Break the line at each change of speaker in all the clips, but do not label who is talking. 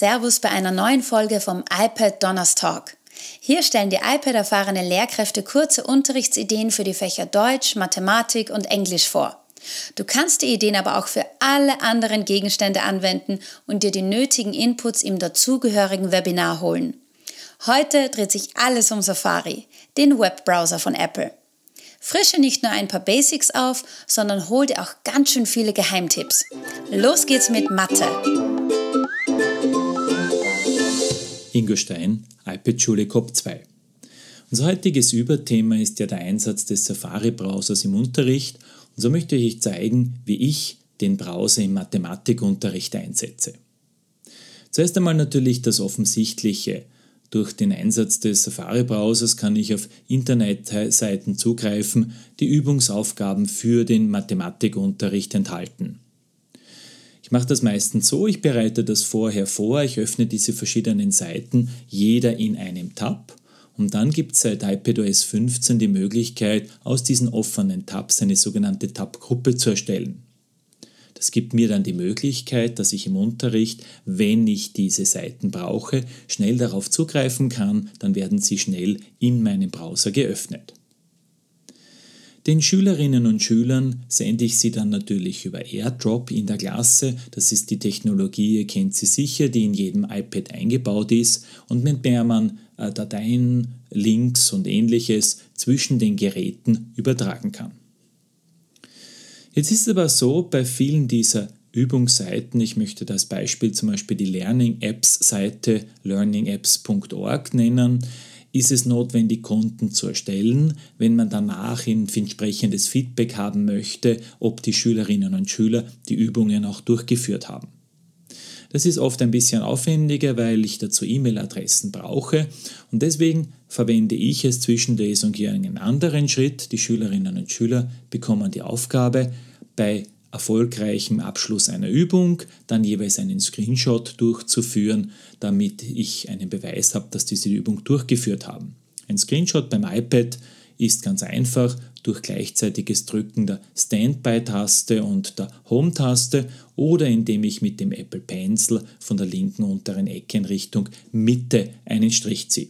Servus bei einer neuen Folge vom iPad Donners Talk. Hier stellen die iPad-erfahrene Lehrkräfte kurze Unterrichtsideen für die Fächer Deutsch, Mathematik und Englisch vor. Du kannst die Ideen aber auch für alle anderen Gegenstände anwenden und dir die nötigen Inputs im dazugehörigen Webinar holen. Heute dreht sich alles um Safari, den Webbrowser von Apple. Frische nicht nur ein paar Basics auf, sondern hol dir auch ganz schön viele Geheimtipps. Los geht's mit Mathe.
Ingo Stein, iPad Schule COP 2. Unser heutiges Überthema ist ja der Einsatz des Safari-Browsers im Unterricht und so möchte ich euch zeigen, wie ich den Browser im Mathematikunterricht einsetze. Zuerst einmal natürlich das Offensichtliche. Durch den Einsatz des Safari-Browsers kann ich auf Internetseiten zugreifen, die Übungsaufgaben für den Mathematikunterricht enthalten. Ich mache das meistens so, ich bereite das vorher vor, ich öffne diese verschiedenen Seiten, jeder in einem Tab und dann gibt es seit iPadOS 15 die Möglichkeit, aus diesen offenen Tabs eine sogenannte Tab-Gruppe zu erstellen. Das gibt mir dann die Möglichkeit, dass ich im Unterricht, wenn ich diese Seiten brauche, schnell darauf zugreifen kann, dann werden sie schnell in meinem Browser geöffnet. Den Schülerinnen und Schülern sende ich sie dann natürlich über AirDrop in der Klasse. Das ist die Technologie, ihr kennt sie sicher, die in jedem iPad eingebaut ist und mit der man äh, Dateien, Links und ähnliches zwischen den Geräten übertragen kann. Jetzt ist es aber so, bei vielen dieser Übungsseiten, ich möchte das Beispiel zum Beispiel die Learning Apps Seite learningapps.org nennen, ist es notwendig, Konten zu erstellen, wenn man danach entsprechendes Feedback haben möchte, ob die Schülerinnen und Schüler die Übungen auch durchgeführt haben. Das ist oft ein bisschen aufwendiger, weil ich dazu E-Mail-Adressen brauche und deswegen verwende ich es zwischendurch hier einen anderen Schritt. Die Schülerinnen und Schüler bekommen die Aufgabe, bei erfolgreichem Abschluss einer Übung dann jeweils einen Screenshot durchzuführen, damit ich einen Beweis habe, dass diese Übung durchgeführt haben. Ein Screenshot beim iPad ist ganz einfach durch gleichzeitiges Drücken der Standby-Taste und der Home-Taste oder indem ich mit dem Apple Pencil von der linken unteren Ecke in Richtung Mitte einen Strich ziehe.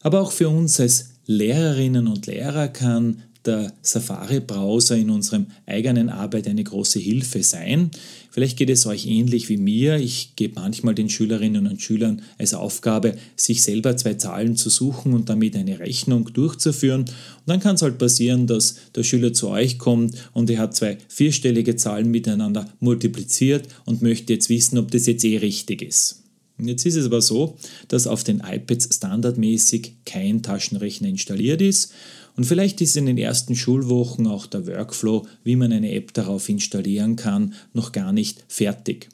Aber auch für uns als Lehrerinnen und Lehrer kann der Safari-Browser in unserem eigenen Arbeit eine große Hilfe sein. Vielleicht geht es euch ähnlich wie mir. Ich gebe manchmal den Schülerinnen und Schülern als Aufgabe, sich selber zwei Zahlen zu suchen und damit eine Rechnung durchzuführen. Und dann kann es halt passieren, dass der Schüler zu euch kommt und er hat zwei vierstellige Zahlen miteinander multipliziert und möchte jetzt wissen, ob das jetzt eh richtig ist. Jetzt ist es aber so, dass auf den iPads standardmäßig kein Taschenrechner installiert ist und vielleicht ist in den ersten Schulwochen auch der Workflow, wie man eine App darauf installieren kann, noch gar nicht fertig.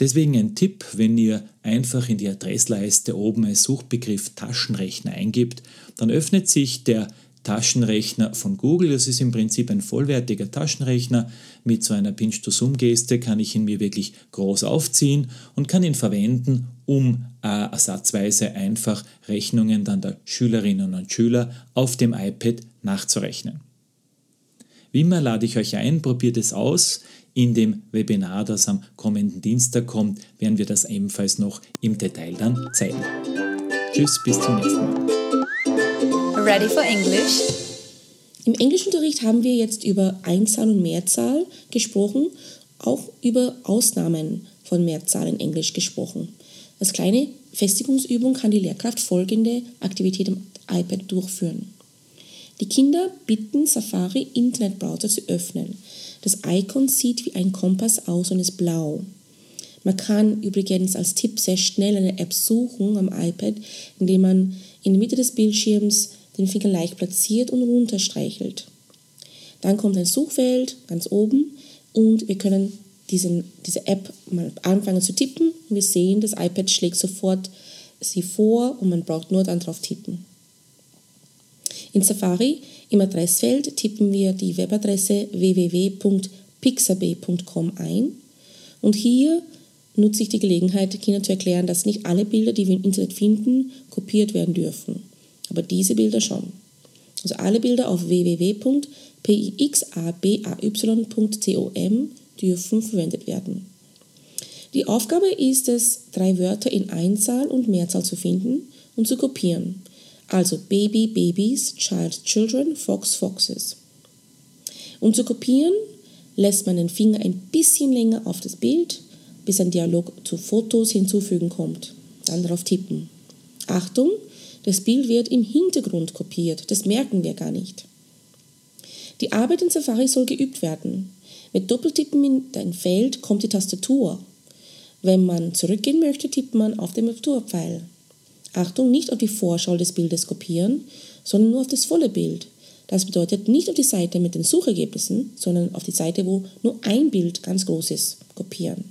Deswegen ein Tipp, wenn ihr einfach in die Adressleiste oben als Suchbegriff Taschenrechner eingibt, dann öffnet sich der Taschenrechner von Google. Das ist im Prinzip ein vollwertiger Taschenrechner. Mit so einer Pinch-to-Zoom-Geste kann ich ihn mir wirklich groß aufziehen und kann ihn verwenden, um äh, ersatzweise einfach Rechnungen dann der Schülerinnen und Schüler auf dem iPad nachzurechnen. Wie immer lade ich euch ein, probiert es aus. In dem Webinar, das am kommenden Dienstag kommt, werden wir das ebenfalls noch im Detail dann zeigen. Tschüss, bis zum nächsten Mal.
Ready for English?
Im Englischunterricht haben wir jetzt über Einzahl und Mehrzahl gesprochen, auch über Ausnahmen von Mehrzahl in Englisch gesprochen. Als kleine Festigungsübung kann die Lehrkraft folgende Aktivität am iPad durchführen. Die Kinder bitten Safari Internetbrowser zu öffnen. Das Icon sieht wie ein Kompass aus und ist blau. Man kann übrigens als Tipp sehr schnell eine App suchen am iPad, indem man in der Mitte des Bildschirms den Finger leicht platziert und runterstreichelt. Dann kommt ein Suchfeld ganz oben und wir können diesen, diese App mal anfangen zu tippen wir sehen, das iPad schlägt sofort sie vor und man braucht nur dann drauf tippen. In Safari im Adressfeld tippen wir die Webadresse www.pixabay.com ein und hier nutze ich die Gelegenheit, Kindern zu erklären, dass nicht alle Bilder, die wir im Internet finden, kopiert werden dürfen aber diese Bilder schon. Also alle Bilder auf www.pixabay.com dürfen verwendet werden. Die Aufgabe ist es, drei Wörter in Einzahl und Mehrzahl zu finden und zu kopieren. Also Baby, Babys, Child, Children, Fox, Foxes. Um zu kopieren, lässt man den Finger ein bisschen länger auf das Bild, bis ein Dialog zu Fotos hinzufügen kommt. Dann darauf tippen. Achtung, das Bild wird im Hintergrund kopiert, das merken wir gar nicht. Die Arbeit in Safari soll geübt werden. Mit Doppeltippen in ein Feld kommt die Tastatur. Wenn man zurückgehen möchte, tippt man auf den Tastaturpfeil. Achtung, nicht auf die Vorschau des Bildes kopieren, sondern nur auf das volle Bild. Das bedeutet nicht auf die Seite mit den Suchergebnissen, sondern auf die Seite, wo nur ein Bild ganz groß ist, kopieren.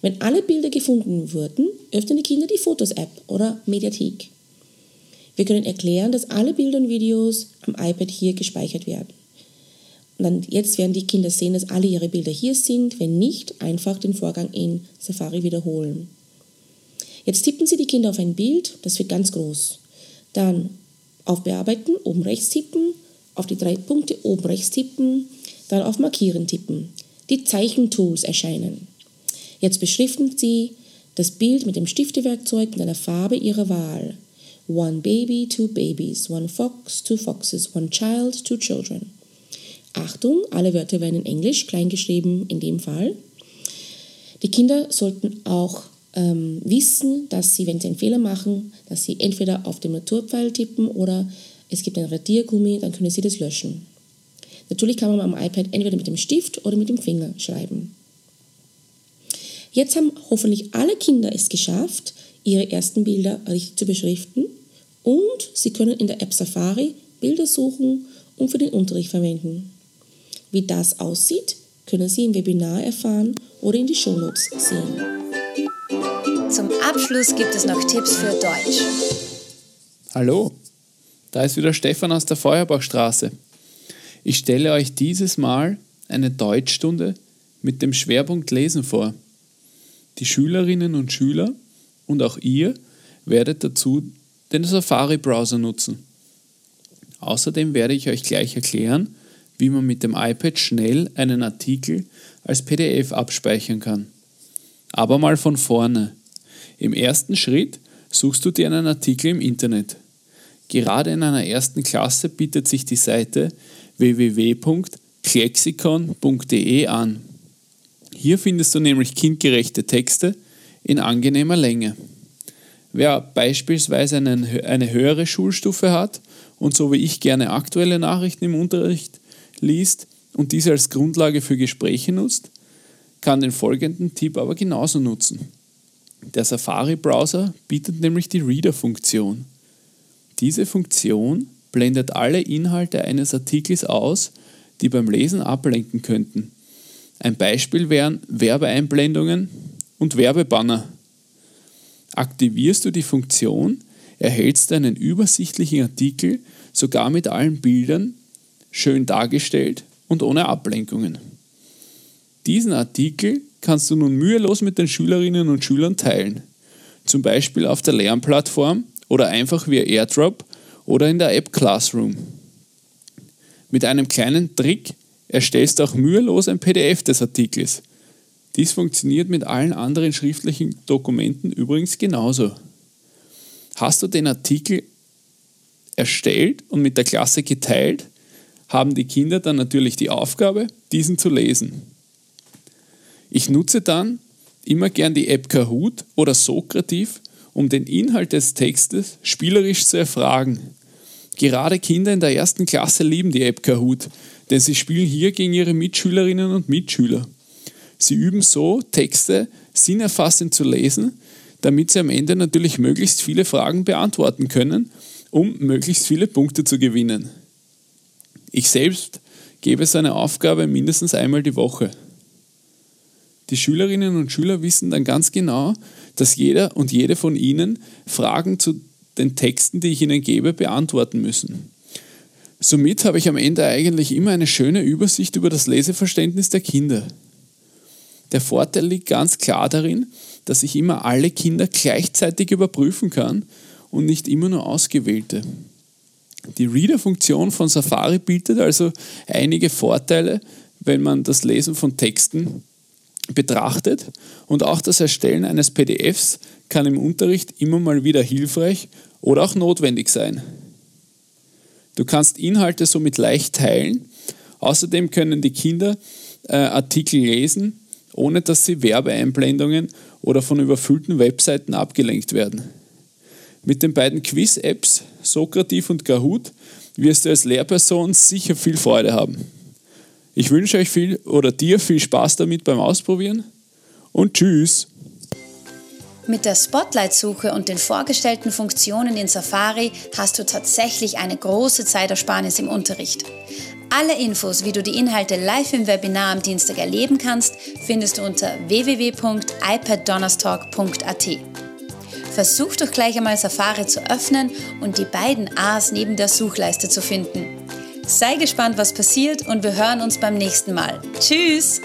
Wenn alle Bilder gefunden wurden, öffnen die Kinder die Fotos-App oder Mediathek. Wir können erklären, dass alle Bilder und Videos am iPad hier gespeichert werden. Und jetzt werden die Kinder sehen, dass alle ihre Bilder hier sind. Wenn nicht, einfach den Vorgang in Safari wiederholen. Jetzt tippen Sie die Kinder auf ein Bild, das wird ganz groß. Dann auf Bearbeiten, oben rechts tippen, auf die drei Punkte oben rechts tippen, dann auf Markieren tippen. Die Zeichentools erscheinen. Jetzt beschriften Sie das Bild mit dem Stiftewerkzeug mit einer Farbe Ihrer Wahl. One baby, two babies, one fox, two foxes, one child, two children. Achtung, alle Wörter werden in Englisch kleingeschrieben in dem Fall. Die Kinder sollten auch ähm, wissen, dass sie, wenn sie einen Fehler machen, dass sie entweder auf den Naturpfeil tippen oder es gibt ein Radiergummi, dann können sie das löschen. Natürlich kann man am iPad entweder mit dem Stift oder mit dem Finger schreiben. Jetzt haben hoffentlich alle Kinder es geschafft, ihre ersten Bilder richtig zu beschriften und sie können in der App Safari Bilder suchen und für den Unterricht verwenden. Wie das aussieht, können Sie im Webinar erfahren oder in die Shownotes sehen.
Zum Abschluss gibt es noch Tipps für Deutsch.
Hallo, da ist wieder Stefan aus der Feuerbachstraße. Ich stelle euch dieses Mal eine Deutschstunde mit dem Schwerpunkt Lesen vor. Die Schülerinnen und Schüler und auch ihr werdet dazu den Safari-Browser nutzen. Außerdem werde ich euch gleich erklären, wie man mit dem iPad schnell einen Artikel als PDF abspeichern kann. Aber mal von vorne. Im ersten Schritt suchst du dir einen Artikel im Internet. Gerade in einer ersten Klasse bietet sich die Seite www.klexikon.de an. Hier findest du nämlich kindgerechte Texte in angenehmer Länge. Wer beispielsweise einen, eine höhere Schulstufe hat und so wie ich gerne aktuelle Nachrichten im Unterricht liest und diese als Grundlage für Gespräche nutzt, kann den folgenden Tipp aber genauso nutzen. Der Safari-Browser bietet nämlich die Reader-Funktion. Diese Funktion blendet alle Inhalte eines Artikels aus, die beim Lesen ablenken könnten. Ein Beispiel wären Werbeeinblendungen und Werbebanner. Aktivierst du die Funktion, erhältst du einen übersichtlichen Artikel, sogar mit allen Bildern, schön dargestellt und ohne Ablenkungen. Diesen Artikel kannst du nun mühelos mit den Schülerinnen und Schülern teilen, zum Beispiel auf der Lernplattform oder einfach via AirDrop oder in der App Classroom. Mit einem kleinen Trick erstellst auch mühelos ein PDF des Artikels. Dies funktioniert mit allen anderen schriftlichen Dokumenten übrigens genauso. Hast du den Artikel erstellt und mit der Klasse geteilt, haben die Kinder dann natürlich die Aufgabe, diesen zu lesen. Ich nutze dann immer gern die App Kahoot oder Sokrativ, um den Inhalt des Textes spielerisch zu erfragen. Gerade Kinder in der ersten Klasse lieben die App Kahoot, denn sie spielen hier gegen ihre Mitschülerinnen und Mitschüler. Sie üben so, Texte sinnerfassend zu lesen, damit sie am Ende natürlich möglichst viele Fragen beantworten können, um möglichst viele Punkte zu gewinnen. Ich selbst gebe so eine Aufgabe mindestens einmal die Woche. Die Schülerinnen und Schüler wissen dann ganz genau, dass jeder und jede von ihnen Fragen zu den Texten, die ich ihnen gebe, beantworten müssen. Somit habe ich am Ende eigentlich immer eine schöne Übersicht über das Leseverständnis der Kinder. Der Vorteil liegt ganz klar darin, dass ich immer alle Kinder gleichzeitig überprüfen kann und nicht immer nur ausgewählte. Die Reader-Funktion von Safari bietet also einige Vorteile, wenn man das Lesen von Texten betrachtet und auch das Erstellen eines PDFs kann im Unterricht immer mal wieder hilfreich oder auch notwendig sein. Du kannst Inhalte somit leicht teilen. Außerdem können die Kinder äh, Artikel lesen, ohne dass sie Werbeeinblendungen oder von überfüllten Webseiten abgelenkt werden. Mit den beiden Quiz-Apps Sokrativ und Kahoot wirst du als Lehrperson sicher viel Freude haben. Ich wünsche euch viel oder dir viel Spaß damit beim Ausprobieren und tschüss.
Mit der Spotlight-Suche und den vorgestellten Funktionen in Safari hast du tatsächlich eine große Zeitersparnis im Unterricht. Alle Infos, wie du die Inhalte live im Webinar am Dienstag erleben kannst, findest du unter www.ipaddonnerstalk.at. Versuch doch gleich einmal Safari zu öffnen und die beiden A's neben der Suchleiste zu finden. Sei gespannt, was passiert und wir hören uns beim nächsten Mal. Tschüss!